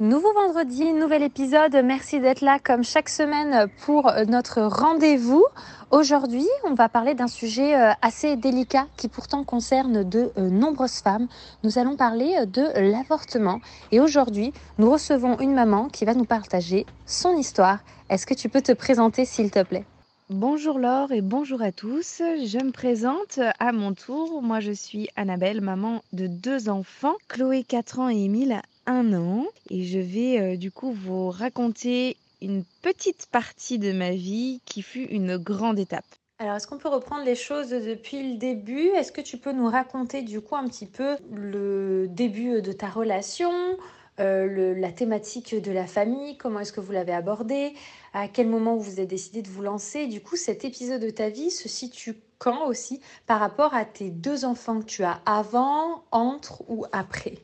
Nouveau vendredi, nouvel épisode. Merci d'être là comme chaque semaine pour notre rendez-vous. Aujourd'hui, on va parler d'un sujet euh, assez délicat qui pourtant concerne de euh, nombreuses femmes. Nous allons parler de l'avortement. Et aujourd'hui, nous recevons une maman qui va nous partager son histoire. Est-ce que tu peux te présenter s'il te plaît? Bonjour Laure et bonjour à tous. Je me présente à mon tour. Moi, je suis Annabelle, maman de deux enfants, Chloé 4 ans et Émile un an et je vais euh, du coup vous raconter une petite partie de ma vie qui fut une grande étape. Alors, est-ce qu'on peut reprendre les choses depuis le début? Est-ce que tu peux nous raconter du coup un petit peu le début de ta relation, euh, la thématique de la famille, comment est-ce que vous l'avez abordée, à quel moment vous avez décidé de vous lancer? Du coup, cet épisode de ta vie se situe quand aussi par rapport à tes deux enfants que tu as avant, entre ou après?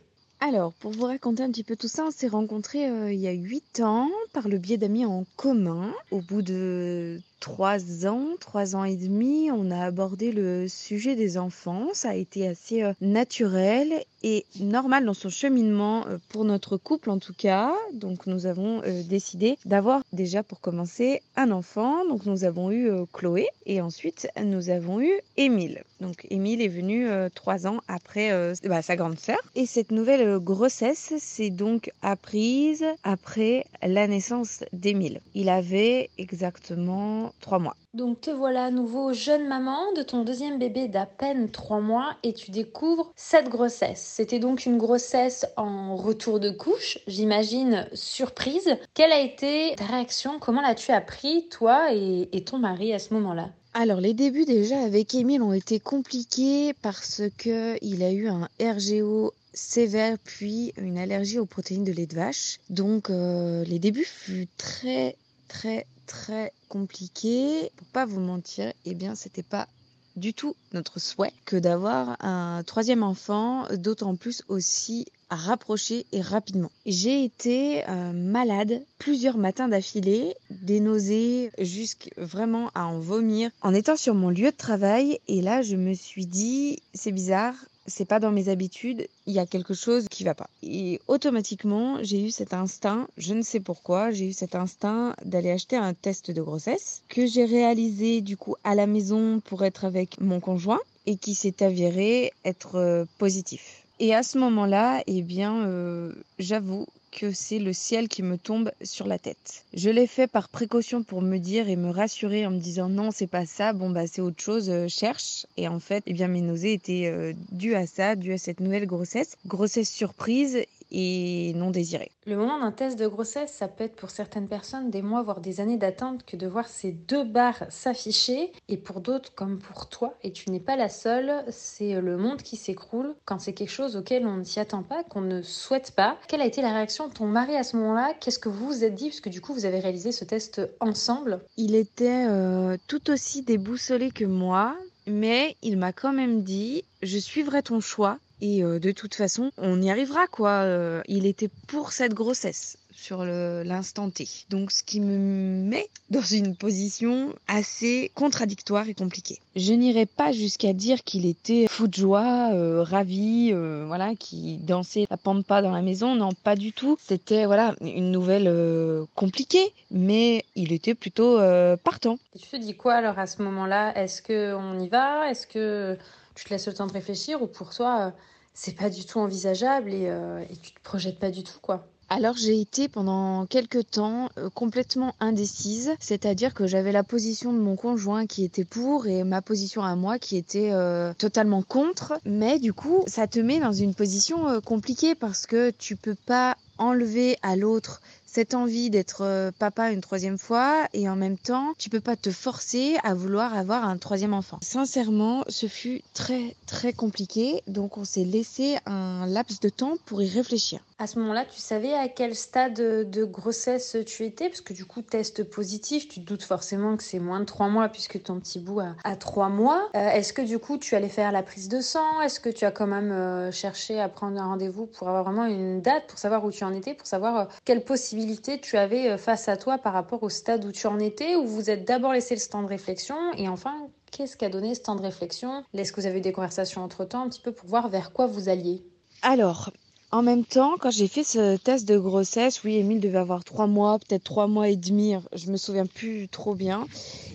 Alors, pour vous raconter un petit peu tout ça, on s'est rencontrés euh, il y a 8 ans par le biais d'amis en commun. Au bout de trois ans, trois ans et demi, on a abordé le sujet des enfants. Ça a été assez euh, naturel et normal dans son cheminement euh, pour notre couple en tout cas. Donc nous avons euh, décidé d'avoir déjà pour commencer un enfant. Donc nous avons eu Chloé et ensuite nous avons eu Émile. Donc Émile est venu trois ans après bah, sa grande sœur. Et cette nouvelle grossesse s'est donc apprise après la naissance d'Émile. Il avait exactement trois mois. Donc te voilà à nouveau jeune maman de ton deuxième bébé d'à peine trois mois et tu découvres cette grossesse. C'était donc une grossesse en retour de couche, j'imagine surprise. Quelle a été ta réaction? Comment l'as-tu appris toi et, et ton mari à ce moment-là? Alors les débuts déjà avec Émile ont été compliqués parce que il a eu un RGO sévère puis une allergie aux protéines de lait de vache. Donc euh, les débuts furent très très très compliqué. Pour pas vous mentir, eh bien, c'était pas du tout notre souhait que d'avoir un troisième enfant, d'autant plus aussi rapproché et rapidement. J'ai été euh, malade plusieurs matins d'affilée, des nausées jusqu'à vraiment à en vomir en étant sur mon lieu de travail et là je me suis dit c'est bizarre, c'est pas dans mes habitudes, il y a quelque chose qui va pas. Et automatiquement, j'ai eu cet instinct, je ne sais pourquoi, j'ai eu cet instinct d'aller acheter un test de grossesse que j'ai réalisé du coup à la maison pour être avec mon conjoint et qui s'est avéré être euh, positif. Et à ce moment-là, eh bien, euh, j'avoue c'est le ciel qui me tombe sur la tête. Je l'ai fait par précaution pour me dire et me rassurer en me disant non, c'est pas ça, bon bah c'est autre chose, euh, cherche. Et en fait, eh bien mes nausées étaient euh, dues à ça, dues à cette nouvelle grossesse, grossesse surprise et non désirée. Le moment d'un test de grossesse, ça peut être pour certaines personnes des mois, voire des années d'attente que de voir ces deux barres s'afficher. Et pour d'autres, comme pour toi, et tu n'es pas la seule, c'est le monde qui s'écroule quand c'est quelque chose auquel on ne s'y attend pas, qu'on ne souhaite pas. Quelle a été la réaction de ton mari à ce moment-là? Qu'est-ce que vous vous êtes dit? Puisque du coup, vous avez réalisé ce test ensemble. Il était euh, tout aussi déboussolé que moi, mais il m'a quand même dit je suivrai ton choix et euh, de toute façon, on y arrivera quoi. Euh, il était pour cette grossesse sur l'instant T. Donc ce qui me met dans une position assez contradictoire et compliquée. Je n'irai pas jusqu'à dire qu'il était fou de joie, euh, ravi, voilà, qui dansait la pampa dans la maison. Non, pas du tout. C'était voilà une nouvelle compliquée, mais il était plutôt partant. Et tu te dis quoi alors à ce moment-là? Est-ce que on y va? Est-ce que tu te laisses le temps de réfléchir ou pour toi, euh, c'est pas du tout envisageable et, euh, et, tu te projettes pas du tout, quoi. Alors j'ai été pendant quelques temps euh, complètement indécise, c'est-à-dire que j'avais la position de mon conjoint qui était pour et ma position à moi qui était totalement contre. Mais du coup, ça te met dans une position compliquée parce que tu peux pas enlever à l'autre cette envie d'être euh, papa une troisième fois et en même temps, tu peux pas te forcer à vouloir avoir un troisième enfant. Sincèrement, ce fut très très compliqué, donc on s'est laissé un laps de temps pour y réfléchir. À ce moment-là, tu savais à quel stade de grossesse tu étais? Parce que du coup, test positif, tu te doutes forcément que c'est moins de trois mois puisque ton petit bout a, trois mois. Euh, est-ce que du coup, tu allais faire la prise de sang? Est-ce que tu as quand même euh, cherché à prendre un rendez-vous pour avoir vraiment une date, pour savoir où tu en étais, pour savoir euh, quelles tu avais face à toi par rapport au stade où tu en étais Ou vous êtes d'abord laissé le temps de réflexion et enfin, qu'est-ce qu'a donné ce temps de réflexion? Est-ce que vous avez eu des conversations entre-temps un petit peu pour voir vers quoi vous alliez? Alors, en même temps, quand j'ai fait ce test de grossesse, oui, Émile devait avoir trois mois, peut-être trois mois et demi, je me souviens plus trop bien.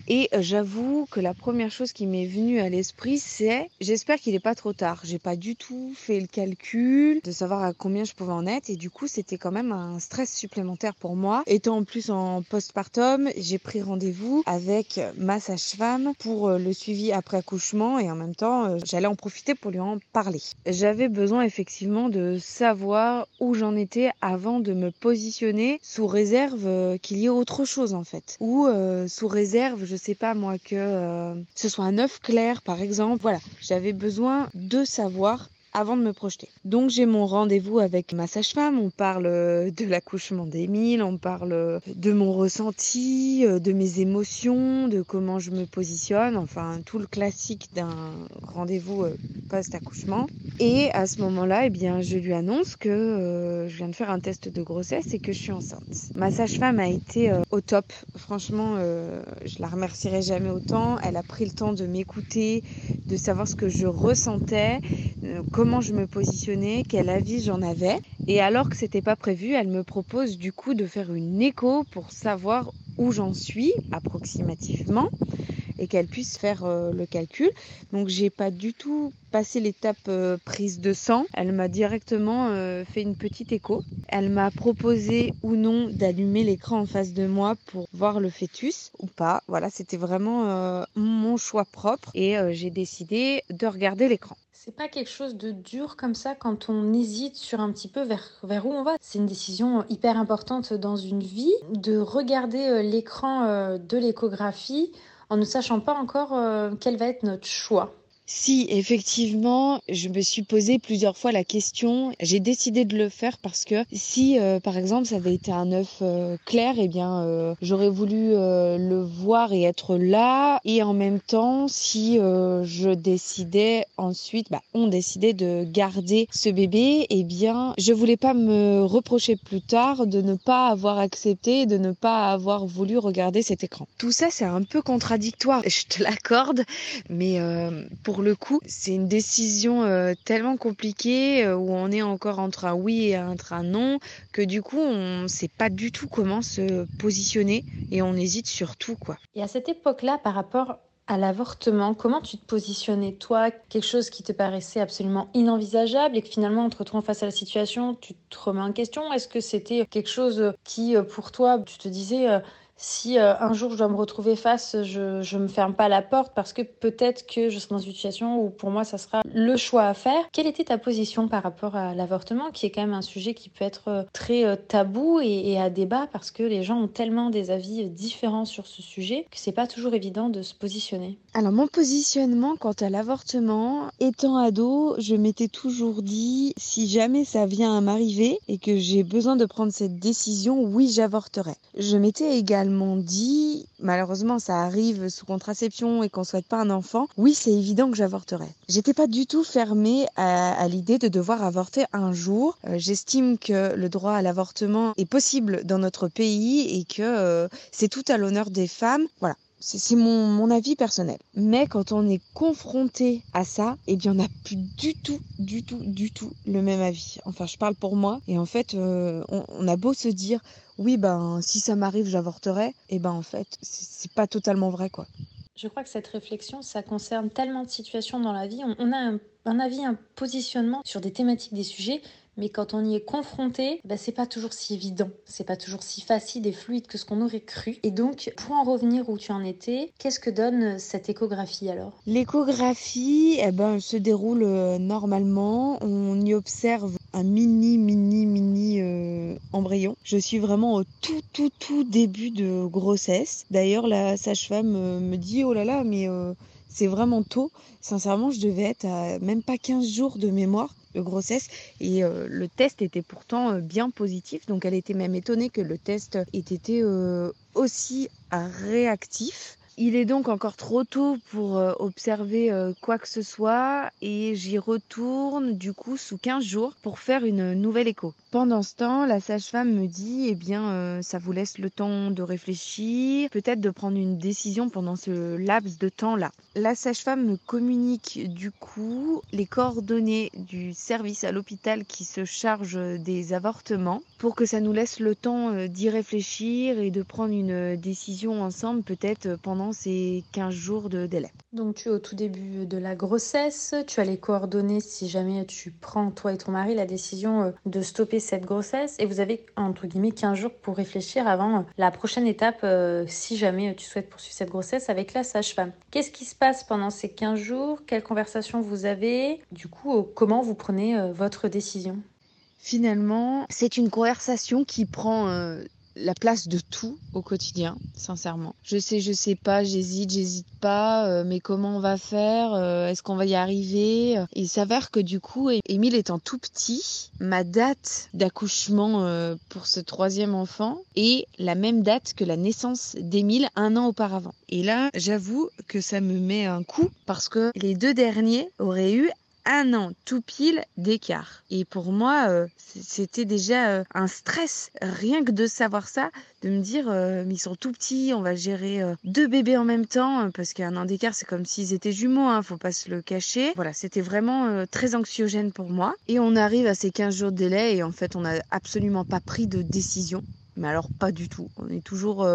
Et euh, j'avoue que la première chose qui m'est venue à l'esprit, c'est j'espère qu'il n'est pas trop tard. J'ai pas du tout fait le calcul de savoir à combien je pouvais en être et du coup, c'était quand même un stress supplémentaire pour moi. Étant en plus en postpartum, j'ai pris rendez-vous avec ma sage-femme pour euh, le suivi après accouchement et en même temps, euh, j'allais en profiter pour lui en parler. J'avais besoin effectivement de savoir où j'en étais avant de me positionner sous réserve qu'il y ait autre chose en fait. Ou sous réserve, je sais pas moi, que euh, ce soit un œuf clair par exemple. Voilà, j'avais besoin de savoir avant de me projeter. Donc j'ai mon rendez-vous avec ma sage-femme, on parle euh, de l'accouchement d'Émile, on parle euh, de mon ressenti, euh, de mes émotions, de comment je me positionne, enfin tout le classique d'un rendez-vous post-accouchement. Et à ce moment-là, eh bien, je lui annonce que je viens de faire un test de grossesse et que je suis enceinte. Ma sage-femme a été au top. Franchement, je la remercierai jamais autant. Elle a pris le temps de m'écouter, de savoir ce que je ressentais, je me positionnais, quel avis j'en avais. Et alors que c'était pas prévu, elle me propose du coup de faire une écho pour savoir où j'en suis approximativement qu'elle puisse faire euh, le calcul. Donc j'ai pas du tout passé l'étape euh, prise de sang. Elle m'a directement euh, fait une petite écho. Elle m'a proposé ou non d'allumer l'écran en face de moi pour voir le fœtus ou pas. Voilà, c'était vraiment mon choix propre et j'ai décidé de regarder l'écran. C'est pas quelque chose de dur comme ça quand on hésite sur un petit peu vers, vers où on va. C'est une décision hyper importante dans une vie de regarder l'écran de l'échographie en ne sachant pas encore euh, quel va être notre choix. Si, effectivement, je me suis posé plusieurs fois la question. J'ai décidé de le faire parce que si, euh, par exemple, ça avait été un œuf euh, clair, eh bien, euh, j'aurais voulu le voir et être là. Et en même temps, si je décidais ensuite, bah, on décidait de garder ce bébé, eh bien, je voulais pas me reprocher plus tard de ne pas avoir accepté, de ne pas avoir voulu regarder cet écran. Tout ça, c'est un peu contradictoire, je te l'accorde, mais pour pour le coup, c'est une décision euh, tellement compliquée euh, où on est encore entre un oui et entre un non que du coup, on ne sait pas du tout comment se positionner et on hésite sur tout quoi. Et à cette époque-là, par rapport à l'avortement, comment tu te positionnais toi? Quelque chose qui te paraissait absolument inenvisageable et que finalement, en te retrouvant face à la situation, tu te remets en question? Est-ce que c'était quelque chose qui, euh, pour toi, tu te disais si euh, un jour je dois me retrouver face, je ne me ferme pas la porte parce que peut-être que je serai dans une situation où pour moi ça sera le choix à faire. Quelle était ta position par rapport à l'avortement qui est quand même un sujet qui peut être euh, très euh, tabou et, à débat parce que les gens ont tellement des avis différents sur ce sujet que c'est pas toujours évident de se positionner? Alors mon positionnement quant à l'avortement, étant ado, je m'étais toujours dit si jamais ça vient à m'arriver et que j'ai besoin de prendre cette décision, oui j'avorterai. Je m'étais également également dit, malheureusement ça arrive sous contraception et qu'on souhaite pas un enfant, oui c'est évident que j'avorterai. J'étais pas du tout fermée à, l'idée de devoir avorter un jour. Euh, j'estime que le droit à l'avortement est possible dans notre pays et que euh, c'est tout à l'honneur des femmes. Voilà, c'est mon, mon, avis personnel. Mais quand on est confronté à ça, eh bien, on n'a plus du tout, du tout, du tout le même avis. Enfin, je parle pour moi. Et en fait, euh, on, a beau se dire, oui, ben, si ça m'arrive, j'avorterai. Et ben, en fait, c'est pas totalement vrai, quoi. Je crois que cette réflexion, ça concerne tellement de situations dans la vie. On, a un, un avis, un positionnement sur des thématiques, des sujets mais quand on y est confronté, bah, c'est pas toujours si évident, c'est pas toujours si facile et fluide que ce qu'on aurait cru. Et donc, pour en revenir où tu en étais, qu'est-ce que donne cette échographie alors? L'échographie, eh ben, se déroule euh, normalement. On y observe mini, mini, mini euh, embryon. Je suis vraiment au tout, tout, tout début de grossesse. D'ailleurs, la sage-femme euh, me dit, oh là là, mais euh, c'est vraiment tôt. Sincèrement, je devais être à même pas 15 jours de mémoire de grossesse et le test était pourtant bien positif. Donc elle était même étonnée que le test ait été aussi réactif. Il est donc encore trop tôt pour euh, observer euh, quoi que ce soit et j'y retourne du coup sous 15 jours pour faire une nouvelle écho. Pendant ce temps, la sage-femme me dit eh bien euh, ça vous laisse le temps de réfléchir, peut-être de prendre une décision pendant ce laps de temps-là. La sage-femme me communique du coup les coordonnées du service à l'hôpital qui se charge des avortements pour que ça nous laisse le temps d'y réfléchir et de prendre une décision ensemble peut-être pendant ces 15 jours de délai. Donc tu es au tout début de la grossesse, tu as les coordonnées si jamais tu prends, toi et ton mari, la décision euh, de stopper cette grossesse. Et vous avez entre guillemets 15 jours pour réfléchir avant euh, la prochaine étape euh, si jamais tu souhaites poursuivre cette grossesse avec la sage-femme. Qu'est-ce qui se passe pendant ces 15 jours? Quelles conversations vous avez? Du coup, comment vous prenez votre décision? Finalement, c'est une conversation qui prend la place de tout au quotidien, sincèrement. Je sais, je sais pas, j'hésite, j'hésite pas, euh, mais comment on va faire euh, Est-ce qu'on va y arriver? Il s'avère que du coup, Émile étant tout petit, ma date d'accouchement euh, pour ce troisième enfant est la même date que la naissance d'Émile un an auparavant. Et là, j'avoue que ça me met un coup parce que les deux derniers auraient eu un an tout pile d'écart. Et pour moi, euh, c'était déjà euh, un stress, rien que de savoir ça, de me dire, euh, ils sont tout petits, on va gérer deux bébés en même temps, parce qu'un an d'écart, c'est comme s'ils étaient jumeaux, hein, faut pas se le cacher. Voilà, c'était vraiment très anxiogène pour moi. Et on arrive à ces 15 jours de délai, et en fait, on n'a absolument pas pris de décision. Mais alors pas du tout. On est toujours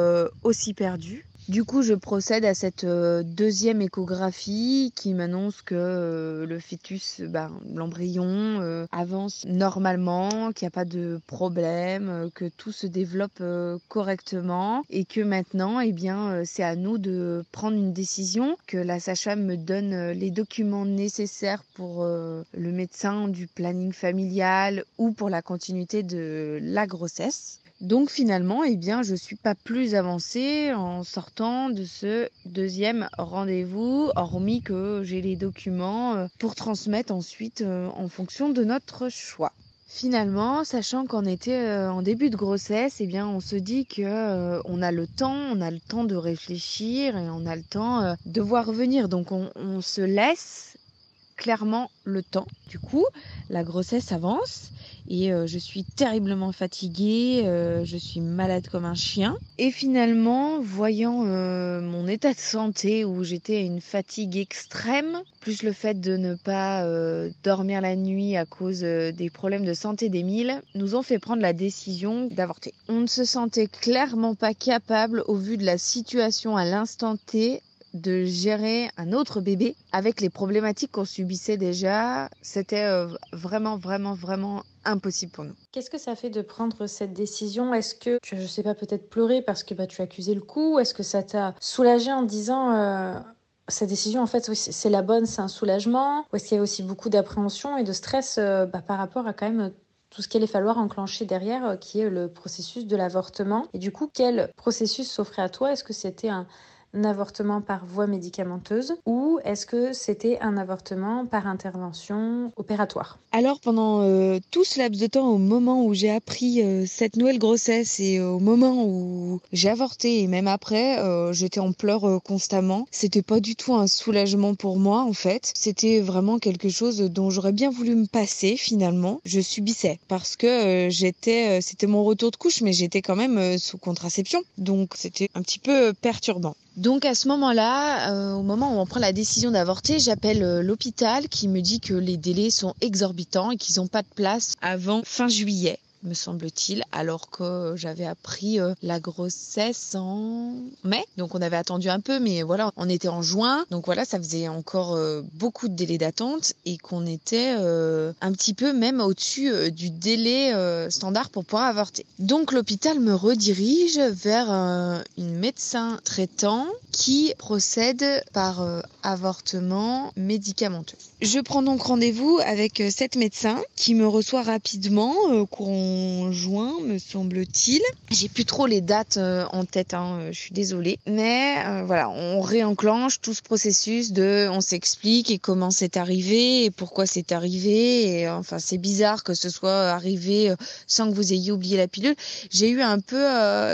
aussi perdu. Du coup, je procède à cette euh, deuxième échographie qui m'annonce que euh, le fœtus, ben, l'embryon, euh, avance normalement, qu'il n'y a pas de problème, que tout se développe correctement et que maintenant, eh bien, c'est à nous de prendre une décision, que la sage-femme me donne les documents nécessaires pour le médecin du planning familial ou pour la continuité de la grossesse. Donc finalement, eh bien, je suis pas plus avancée en sortant de ce deuxième rendez-vous, hormis que j'ai les documents euh, pour transmettre ensuite euh, en fonction de notre choix. Finalement, sachant qu'on était euh, en début de grossesse, eh bien, on se dit que on a le temps, on a le temps de réfléchir et on a le temps de voir venir. Donc, on, on se laisse clairement le temps. Du coup, la grossesse avance et euh, je suis terriblement fatiguée, euh, je suis malade comme un chien. Et finalement, voyant euh, mon état de santé où j'étais à une fatigue extrême, plus le fait de ne pas dormir la nuit à cause des problèmes de santé d'Émile, nous ont fait prendre la décision d'avorter. On ne se sentait clairement pas capable, au vu de la situation à l'instant T, de gérer un autre bébé avec les problématiques qu'on subissait déjà. C'était euh, vraiment, vraiment, vraiment impossible pour nous. Qu'est-ce que ça fait de prendre cette décision? Est-ce que tu as, je sais pas, peut-être pleuré parce que bah, tu as accusé le coup? Est-ce que ça t'a soulagé en disant euh, cette décision, en fait, c'est la bonne, c'est un soulagement? Ou est-ce qu'il y avait aussi beaucoup d'appréhension et de stress euh, bah, par rapport à quand même tout ce qu'il allait falloir enclencher derrière, qui est le processus de l'avortement? Et du coup, quel processus s'offrait à toi? Est-ce que c'était un, un avortement par voie médicamenteuse ou est-ce que c'était un avortement par intervention opératoire? Alors pendant euh, tout ce laps de temps, au moment où j'ai appris euh, cette nouvelle grossesse et au moment où j'ai avorté et même après, euh, j'étais en pleurs constamment. C'était pas du tout un soulagement pour moi en fait. C'était vraiment quelque chose dont j'aurais bien voulu me passer finalement. Je subissais parce que j'étais, c'était mon retour de couche, mais j'étais quand même sous contraception, donc c'était un petit peu perturbant. Donc à ce moment-là, euh, au moment où on prend la décision d'avorter, j'appelle euh, l'hôpital qui me dit que les délais sont exorbitants et qu'ils n'ont pas de place avant fin juillet. Me semble-t-il, alors que j'avais appris euh, la grossesse en mai. Donc on avait attendu un peu, mais voilà, on était en juin. Donc voilà, ça faisait encore euh, beaucoup de délais d'attente et qu'on était euh, un petit peu même au-dessus du délai standard pour pouvoir avorter. Donc l'hôpital me redirige vers une médecin traitant qui procède par avortement médicamenteux. Je prends donc rendez-vous avec cette médecin qui me reçoit rapidement, courant juin, me semble-t-il. J'ai plus trop les dates euh, en tête, hein, euh, je suis désolée. Mais euh, voilà, on réenclenche tout ce processus de on s'explique et comment c'est arrivé et pourquoi c'est arrivé. Et enfin, c'est bizarre que ce soit arrivé sans que vous ayez oublié la pilule. J'ai eu un peu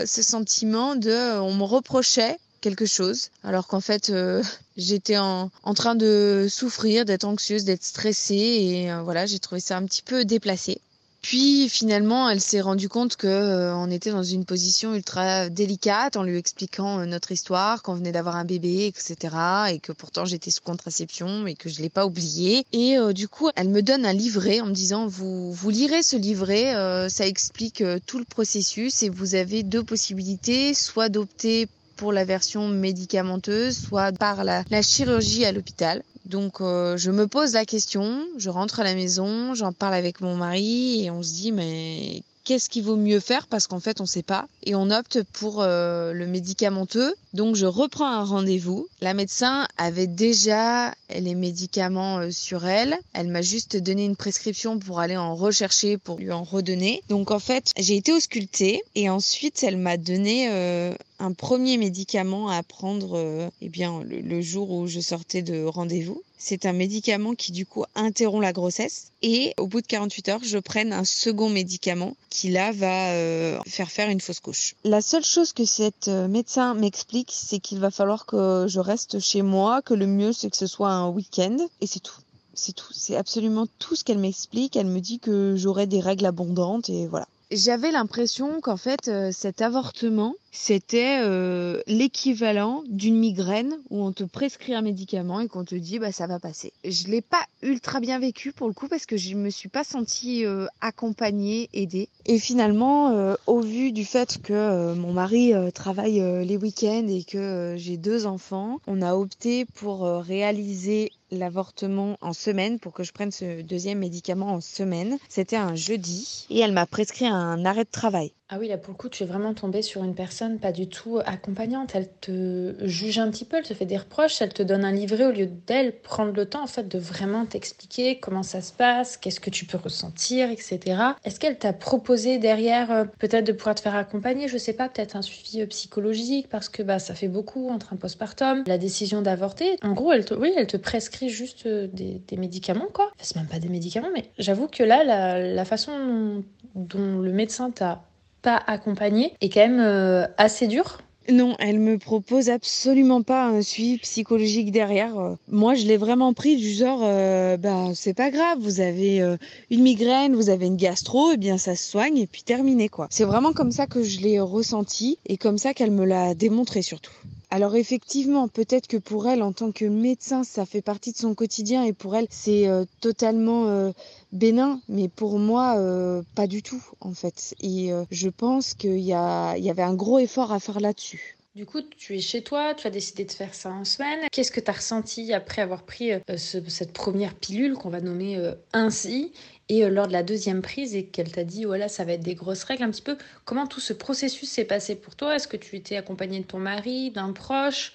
ce sentiment de on me reprochait quelque chose, alors qu'en fait j'étais en, en, train de souffrir, d'être anxieuse, d'être stressée et voilà, j'ai trouvé ça un petit peu déplacé. Puis finalement, elle s'est rendue compte que euh, on était dans une position ultra délicate en lui expliquant euh, notre histoire, qu'on venait d'avoir un bébé, etc. Et que pourtant j'étais sous contraception et que je l'ai pas oublié. Et euh, du coup, elle me donne un livret en me disant vous vous lirez ce livret, ça explique tout le processus et vous avez deux possibilités, soit d'opter pour la version médicamenteuse, soit par la, chirurgie à l'hôpital. Donc euh, je me pose la question, je rentre à la maison, j'en parle avec mon mari et on se dit mais qu'est-ce qu'il vaut mieux faire parce qu'en fait on sait pas et on opte pour euh, le médicamenteux. Donc je reprends un rendez-vous. La médecin avait déjà les médicaments euh, sur elle. Elle m'a juste donné une prescription pour aller en rechercher pour lui en redonner. Donc en fait j'ai été auscultée et ensuite elle m'a donné euh, un premier médicament à prendre eh bien le jour où je sortais de rendez-vous. C'est un médicament qui du coup interrompt la grossesse et au bout de 48 heures, je prenne un second médicament qui là va euh, faire faire une fausse couche. La seule chose que cette euh, médecin m'explique, c'est qu'il va falloir que je reste chez moi, que le mieux c'est que ce soit un week-end et c'est tout. C'est tout, c'est absolument tout ce qu'elle m'explique. Elle me dit que j'aurai des règles abondantes et voilà. J'avais l'impression qu'en fait euh, cet avortement c'était euh, l'équivalent d'une migraine où on te prescrit un médicament et qu'on te dit bah ça va passer. Je l'ai pas ultra bien vécu pour le coup parce que je me suis pas sentie euh, accompagnée, aidée. Et finalement, euh, au vu du fait que mon mari travaille les week-ends et que j'ai deux enfants, on a opté pour réaliser l'avortement en semaine pour que je prenne ce deuxième médicament en semaine. C'était un jeudi et elle m'a prescrit un arrêt de travail. Ah oui, là pour le coup, tu es vraiment tombée sur une personne pas du tout accompagnante. Elle te juge un petit peu, elle te fait des reproches, elle te donne un livret au lieu d'elle prendre le temps en fait de vraiment t'expliquer comment ça se passe, qu'est-ce que tu peux ressentir, etc. Est-ce qu'elle t'a proposé derrière euh, peut-être de pouvoir te faire accompagner, je sais pas, peut-être un suivi euh, psychologique parce que bah ça fait beaucoup entre un postpartum, la décision d'avorter. En gros, elle te, oui, elle te prescrit juste euh, des, médicaments quoi. Enfin, c'est même pas des médicaments, mais j'avoue que là, la, la façon dont le médecin t'a pas accompagnée est quand même euh, assez dur. Non, elle me propose absolument pas un suivi psychologique derrière. Moi, je l'ai vraiment pris du genre, euh, bah c'est pas grave, vous avez euh, une migraine, vous avez une gastro, et eh bien ça se soigne et puis terminé quoi. C'est vraiment comme ça que je l'ai ressenti et comme ça qu'elle me l'a démontré surtout. Alors effectivement, peut-être que pour elle, en tant que médecin, ça fait partie de son quotidien et pour elle, c'est euh, totalement euh, bénin, mais pour moi, euh, pas du tout en fait. Et je pense qu'il y, y avait un gros effort à faire là-dessus. Du coup, tu es chez toi, tu as décidé de faire ça en semaine. Qu'est-ce que tu as ressenti après avoir pris cette première pilule qu'on va nommer ainsi et euh, lors de la deuxième prise et qu'elle t'a dit voilà ça va être des grosses règles un petit peu. Comment tout ce processus s'est passé pour toi? Est-ce que tu étais accompagnée de ton mari d'un proche?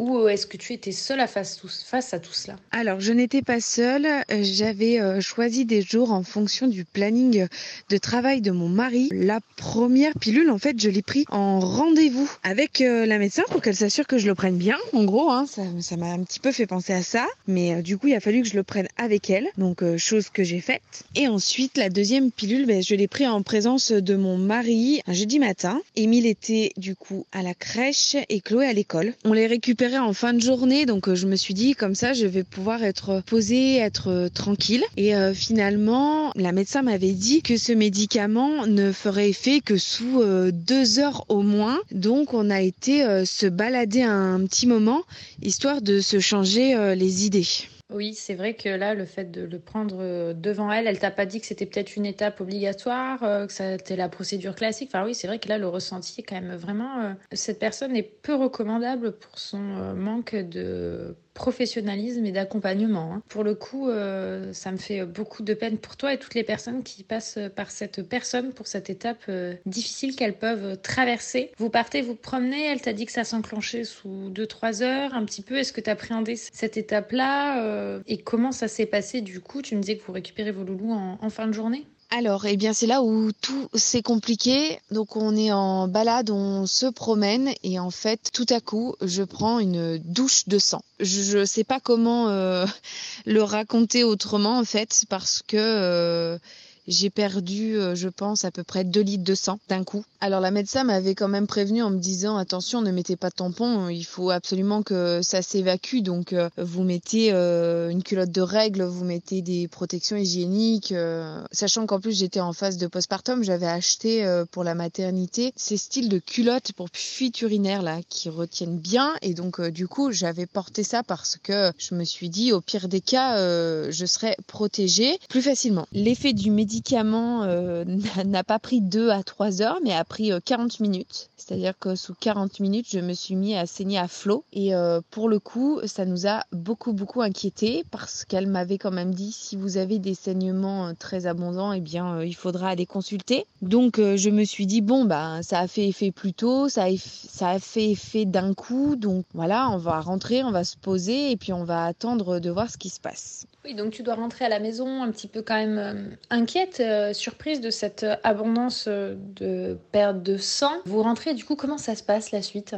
Ou euh, est-ce que tu étais seule face, à tout cela? Alors, je n'étais pas seule. Euh, j'avais euh, choisi des jours en fonction du planning de travail de mon mari. La première pilule, en fait, je l'ai pris en rendez-vous avec la médecin pour qu'elle s'assure que je le prenne bien. En gros, hein, ça m'a un petit peu fait penser à ça. Mais du coup, il a fallu que je le prenne avec elle. Donc, chose que j'ai faite. Et ensuite, la deuxième pilule, ben, je l'ai pris en présence de mon mari un jeudi matin. Émile était du coup à la crèche et Chloé à l'école. On les récupère en fin de journée, donc euh, je me suis dit comme ça je vais pouvoir être posée, être euh, tranquille. Et euh, finalement, la médecin m'avait dit que ce médicament ne ferait effet que sous deux heures au moins. Donc on a été se balader un petit moment, histoire de se changer les idées. Oui, c'est vrai que là, le fait de le prendre euh, devant elle, elle t'a pas dit que c'était peut-être une étape obligatoire, euh, que c'était la procédure classique. Enfin oui, c'est vrai que là, le ressenti est quand même vraiment... Euh, cette personne est peu recommandable pour son manque de professionnalisme et d'accompagnement. Hein. Pour le coup, euh, ça me fait beaucoup de peine pour toi et toutes les personnes qui passent par cette personne pour cette étape euh, difficile qu'elles peuvent traverser. Vous partez, vous promenez, elle t'a dit que ça s'enclenchait sous 2-3 heures un petit peu. Est-ce que tu appréhendé cette étape-là euh, Et comment ça s'est passé du coup? Tu me disais que vous récupérez vos loulous en fin de journée? Alors, eh bien, c'est là où tout s'est compliqué. Donc, on est en balade, on se promène et en fait, tout à coup, je prends une douche de sang. Je ne sais pas comment euh, le raconter autrement en fait, parce que euh, j'ai perdu, euh, je pense, à peu près 2 litres de sang d'un coup. Alors la médecin m'avait quand même prévenu en me disant attention, ne mettez pas de tampon, il faut absolument que ça s'évacue. Donc euh, vous mettez euh, une culotte de règles, vous mettez des protections hygiéniques. sachant qu'en plus j'étais en phase de postpartum, j'avais acheté pour la maternité ces styles de culottes pour fuite urinaire là qui retiennent bien. Et donc du coup j'avais porté ça parce que je me suis dit au pire des cas je serais protégée plus facilement. L'effet du médicament médicament euh, n'a pas pris 2 à 3 heures, mais a pris 40 euh, minutes. C'est-à-dire que sous 40 minutes, je me suis mis à saigner à flot. Et euh, pour le coup, ça nous a beaucoup, beaucoup inquiété parce qu'elle m'avait quand même dit si vous avez des saignements très abondants, eh bien, il faudra aller consulter. Donc, je me suis dit, bon, bah, ça a fait effet plus tôt, ça ça a fait effet d'un coup. Donc, voilà, on va rentrer, on va se poser et puis on va attendre de voir ce qui se passe. Donc tu dois rentrer à la maison un petit peu quand même inquiète, surprise de cette abondance de perte de sang. Vous rentrez du coup, comment ça se passe la suite?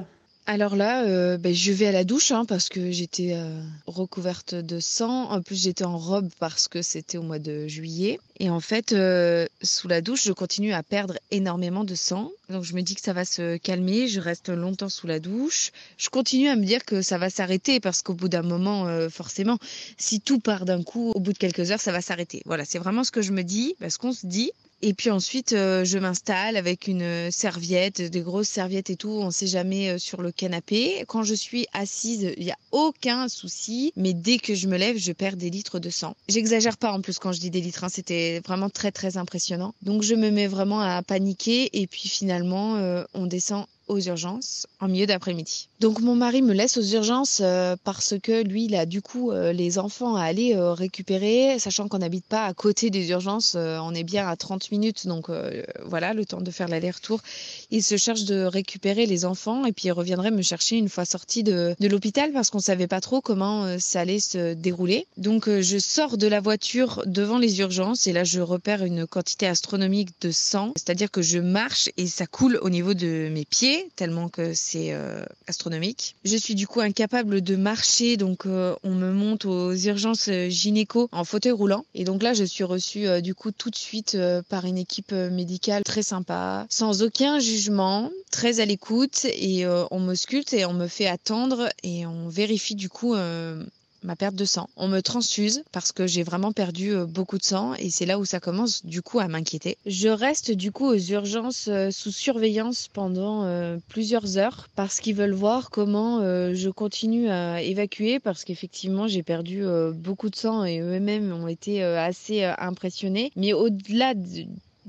Alors là, euh, ben, je vais à la douche hein, parce que j'étais euh, recouverte de sang. En plus, j'étais en robe parce que c'était au mois de juillet. Et en fait, euh, sous la douche, je continue à perdre énormément de sang. Donc je me dis que ça va se calmer. Je reste longtemps sous la douche. Je continue à me dire que ça va s'arrêter parce qu'au bout d'un moment, forcément, si tout part d'un coup, au bout de quelques heures, ça va s'arrêter. Voilà, c'est vraiment ce que je me dis parce qu'on se dit. Et puis ensuite, euh, je m'installe avec une serviette, des grosses serviettes et tout. On sait jamais euh, sur le canapé. Quand je suis assise, il n'y a aucun souci. Mais dès que je me lève, je perds des litres de sang. J'exagère pas en plus quand je dis des litres. Hein. C'était vraiment très très impressionnant. Donc je me mets vraiment à paniquer. Et puis finalement, euh, on descend aux urgences en milieu d'après-midi. Donc mon mari me laisse aux urgences euh, parce que lui, il a du coup euh, les enfants à aller euh, récupérer, sachant qu'on n'habite pas à côté des urgences, on est bien à 30 minutes, donc voilà, le temps de faire l'aller-retour. Il se charge de récupérer les enfants et puis il reviendrait me chercher une fois sorti de, de l'hôpital parce qu'on savait pas trop comment ça allait se dérouler. Donc je sors de la voiture devant les urgences et là je repère une quantité astronomique de sang, c'est-à-dire que je marche et ça coule au niveau de mes pieds tellement que c'est euh, astronomique. Je suis du coup incapable de marcher, donc euh, on me monte aux urgences euh, gynéco en fauteuil roulant. Et donc là, je suis reçue du coup tout de suite par une équipe médicale très sympa, sans aucun jugement, très à l'écoute, et on me sculpte et on me fait attendre et on vérifie du coup ma perte de sang. On me transfuse parce que j'ai vraiment perdu euh, beaucoup de sang et c'est là où ça commence du coup à m'inquiéter. Je reste du coup aux urgences euh, sous surveillance pendant euh, plusieurs heures parce qu'ils veulent voir comment je continue à évacuer parce qu'effectivement j'ai perdu beaucoup de sang et eux-mêmes ont été assez impressionnés. Mais au-delà de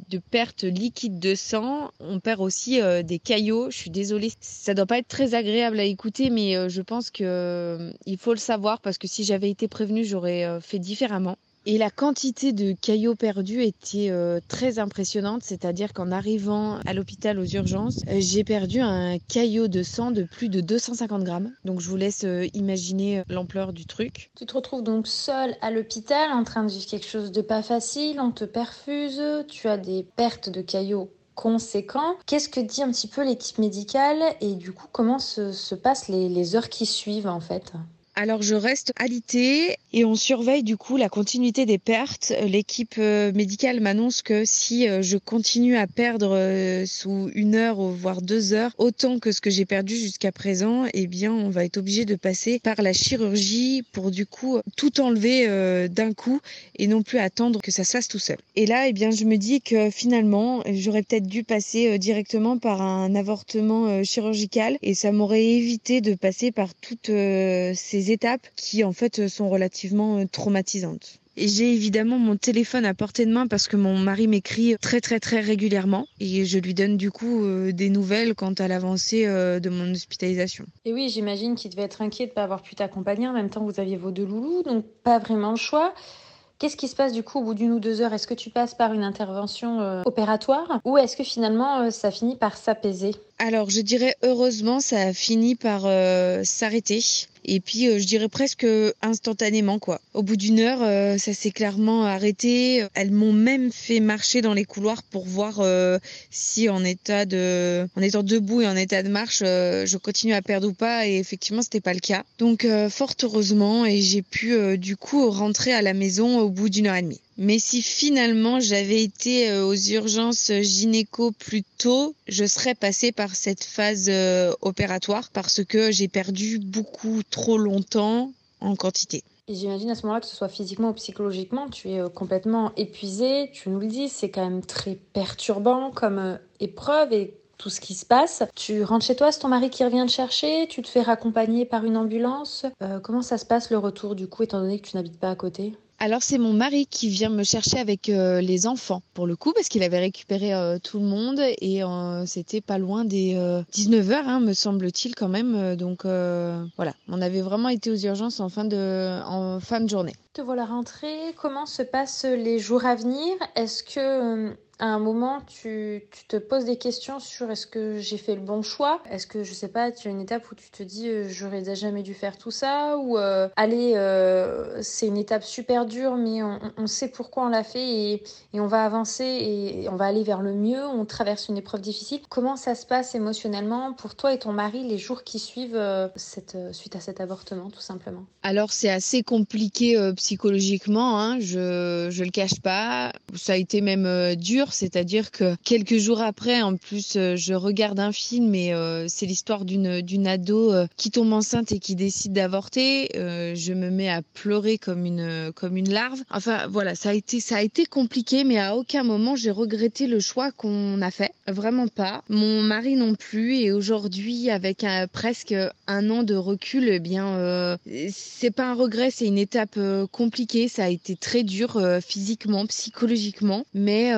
de perte liquide de sang. On perd aussi euh, des caillots. Je suis désolée, ça doit pas être très agréable à écouter, mais euh, je pense que euh, il faut le savoir parce que si j'avais été prévenue, j'aurais fait différemment. Et la quantité de caillots perdus était euh, très impressionnante, c'est-à-dire qu'en arrivant à l'hôpital aux urgences, euh, j'ai perdu un caillot de sang de plus de 250 grammes. Donc je vous laisse euh, imaginer l'ampleur du truc. Tu te retrouves donc seule à l'hôpital en train de vivre quelque chose de pas facile, on te perfuse, tu as des pertes de caillots conséquents. Qu'est-ce que dit un petit peu l'équipe médicale? Et du coup comment se, passent les heures qui suivent en fait? Alors je reste alité et on surveille du coup la continuité des pertes. L'équipe euh, médicale m'annonce que si euh, je continue à perdre euh, sous une heure voire deux heures autant que ce que j'ai perdu jusqu'à présent, eh bien on va être obligé de passer par la chirurgie pour du coup tout enlever d'un coup et non plus attendre que ça se fasse tout seul. Et là, eh bien je me dis que finalement j'aurais peut-être dû passer directement par un avortement chirurgical et ça m'aurait évité de passer par toutes ces des étapes qui en fait sont relativement traumatisantes. Et j'ai évidemment mon téléphone à portée de main parce que mon mari m'écrit très très très régulièrement et je lui donne du coup euh, des nouvelles quant à l'avancée euh, de mon hospitalisation. Et oui, j'imagine qu'il devait être inquiet de ne pas avoir pu t'accompagner. En même temps, vous aviez vos deux loulous, donc pas vraiment le choix. Qu'est-ce qui se passe du coup au bout d'une ou deux heures? Est-ce que tu passes par une intervention euh, opératoire? Ou est-ce que finalement ça finit par s'apaiser? Alors je dirais heureusement ça a fini par s'arrêter. Et puis, euh, je dirais presque instantanément, quoi. Au bout d'une heure, euh, ça s'est clairement arrêté. Elles m'ont même fait marcher dans les couloirs pour voir euh, si en état de, en étant debout et en état de marche, je continue à perdre ou pas. Et effectivement, c'était pas le cas. Donc, fort heureusement, et j'ai pu du coup rentrer à la maison au bout d'une heure et demie. Mais si finalement j'avais été euh, aux urgences gynéco plus tôt, je serais passée par cette phase euh, opératoire parce que j'ai perdu beaucoup trop longtemps en quantité. J'imagine à ce moment-là que ce soit physiquement ou psychologiquement, tu es euh, complètement épuisé, tu nous le dis, c'est quand même très perturbant comme épreuve et tout ce qui se passe. Tu rentres chez toi, c'est ton mari qui revient te chercher, tu te fais raccompagner par une ambulance. comment ça se passe le retour du coup, étant donné que tu n'habites pas à côté? Alors c'est mon mari qui vient me chercher avec euh, les enfants pour le coup parce qu'il avait récupéré euh, tout le monde et euh, c'était pas loin des 19 h hein, me semble-t-il quand même donc voilà on avait vraiment été aux urgences en fin de en fin de journée. Te voilà rentrée. Comment se passent les jours à venir? Est-ce que à un moment, tu, te poses des questions sur est-ce que j'ai fait le bon choix? Est-ce que, je sais pas, tu as une étape où tu te dis euh, j'aurais jamais dû faire tout ça? Ou euh, allez, euh, c'est une étape super dure, mais on, sait pourquoi on l'a fait et, on va avancer et on va aller vers le mieux. On traverse une épreuve difficile. Comment ça se passe émotionnellement pour toi et ton mari les jours qui suivent cette, suite à cet avortement, tout simplement? Alors, c'est assez compliqué psychologiquement, hein, je, je le cache pas. Ça a été même dur c'est-à-dire que quelques jours après, en plus, euh, je regarde un film et euh, c'est l'histoire d'une d'une ado euh, qui tombe enceinte et qui décide d'avorter. je me mets à pleurer comme une comme une larve. Enfin voilà, ça a été ça a été compliqué, mais à aucun moment j'ai regretté le choix qu'on a fait. Vraiment pas. Mon mari non plus. Et aujourd'hui, avec presque un an de recul, eh bien, c'est pas un regret, c'est une étape compliquée. Ça a été très dur physiquement, psychologiquement, mais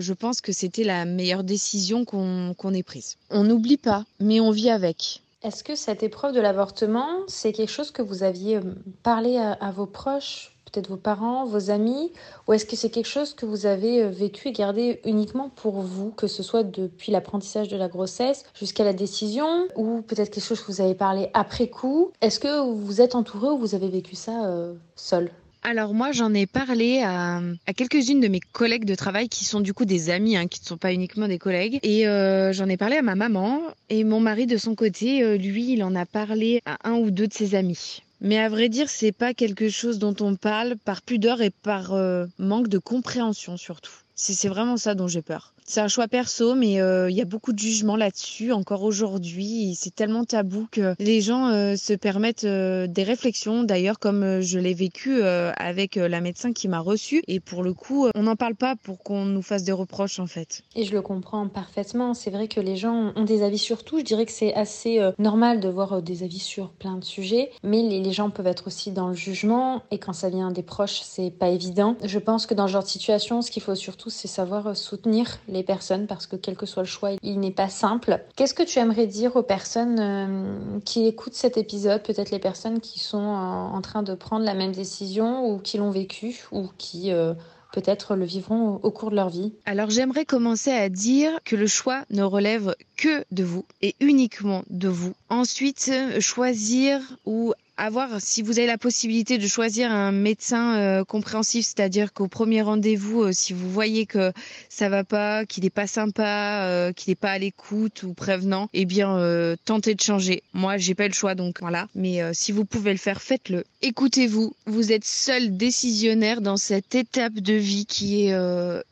je pense que c'était la meilleure décision qu'on ait prise. On n'oublie pas, mais on vit avec. Est-ce que cette épreuve de l'avortement, c'est quelque chose que vous aviez euh, parlé à, vos proches, peut-être vos parents, vos amis, ou est-ce que c'est quelque chose que vous avez euh, vécu et gardé uniquement pour vous, que ce soit depuis l'apprentissage de la grossesse jusqu'à la décision, ou peut-être quelque chose que vous avez parlé après coup? Est-ce que vous êtes entouré ou vous avez vécu ça seul? Alors moi j'en ai parlé à, quelques-unes de mes collègues de travail qui sont du coup des amis, hein, qui ne sont pas uniquement des collègues. Et euh, j'en ai parlé à ma maman et mon mari de son côté, euh, lui, il en a parlé à un ou deux de ses amis. Mais à vrai dire, c'est pas quelque chose dont on parle par pudeur et par euh, manque de compréhension surtout. C'est vraiment ça dont j'ai peur. C'est un choix perso, mais euh, il y a beaucoup de jugements là-dessus encore aujourd'hui. C'est tellement tabou que les gens euh, se permettent euh, des réflexions. D'ailleurs, comme je l'ai vécu avec la médecin qui m'a reçue. Et pour le coup, on n'en parle pas pour qu'on nous fasse des reproches en fait. Et je le comprends parfaitement. C'est vrai que les gens ont des avis sur tout. Je dirais que c'est assez normal de voir des avis sur plein de sujets, mais les, gens peuvent être aussi dans le jugement. Et quand ça vient des proches, c'est pas évident. Je pense que dans ce genre de situation, ce qu'il faut surtout, c'est savoir soutenir personnes parce que quel que soit le choix, il n'est pas simple. Qu'est-ce que tu aimerais dire aux personnes euh, qui écoutent cet épisode, peut-être les personnes qui sont en, train de prendre la même décision ou qui l'ont vécu ou qui euh, peut-être le vivront au, cours de leur vie? Alors j'aimerais commencer à dire que le choix ne relève que de vous et uniquement de vous. Ensuite, choisir ou avoir, si vous avez la possibilité de choisir un médecin euh, compréhensif, c'est-à-dire qu'au premier rendez-vous, euh, si vous voyez que ça va pas, qu'il est pas sympa, euh, qu'il est pas à l'écoute ou prévenant, eh bien tentez de changer. Moi, j'ai pas le choix, donc voilà. Mais si vous pouvez le faire, faites-le. Écoutez-vous. Vous êtes seul décisionnaire dans cette étape de vie qui est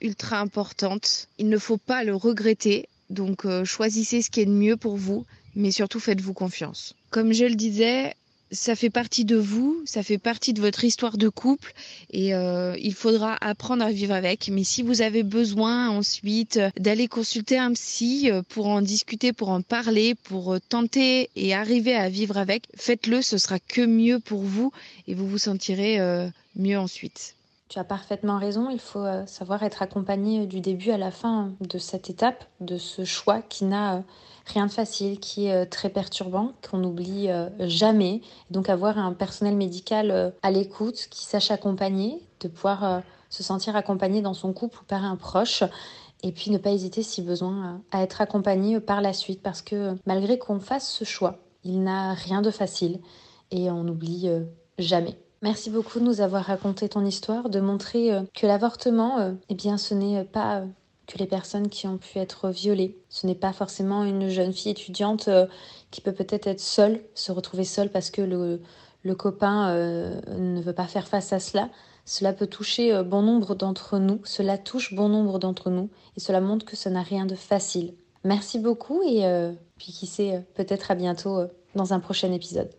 ultra importante. Il ne faut pas le regretter. Donc choisissez ce qui est de mieux pour vous, mais surtout faites-vous confiance. Comme je le disais, ça fait partie de vous, ça fait partie de votre histoire de couple et euh, il faudra apprendre à vivre avec. Mais si vous avez besoin ensuite d'aller consulter un psy euh, pour en discuter, pour en parler, pour tenter et arriver à vivre avec, faites-le, ce sera que mieux pour vous et vous vous sentirez mieux ensuite. Tu as parfaitement raison, il faut savoir être accompagné du début à la fin de cette étape, de ce choix qui n'a rien de facile, qui est euh, très perturbant, qu'on n'oublie euh, jamais. Donc avoir un personnel médical euh, à l'écoute, qui sache accompagner, de pouvoir se sentir accompagné dans son couple ou par un proche. Et puis ne pas hésiter si besoin à être accompagné par la suite parce que malgré qu'on fasse ce choix, il n'a rien de facile et on n'oublie jamais. Merci beaucoup de nous avoir raconté ton histoire, de montrer que l'avortement, eh bien, ce n'est pas que les personnes qui ont pu être violées. Ce n'est pas forcément une jeune fille étudiante euh, qui peut peut-être être seule, se retrouver seule parce que le, le copain euh, ne veut pas faire face à cela. Cela peut toucher euh, bon nombre d'entre nous, cela touche bon nombre d'entre nous et cela montre que ça n'a rien de facile. Merci beaucoup et puis qui sait, peut-être à bientôt dans un prochain épisode.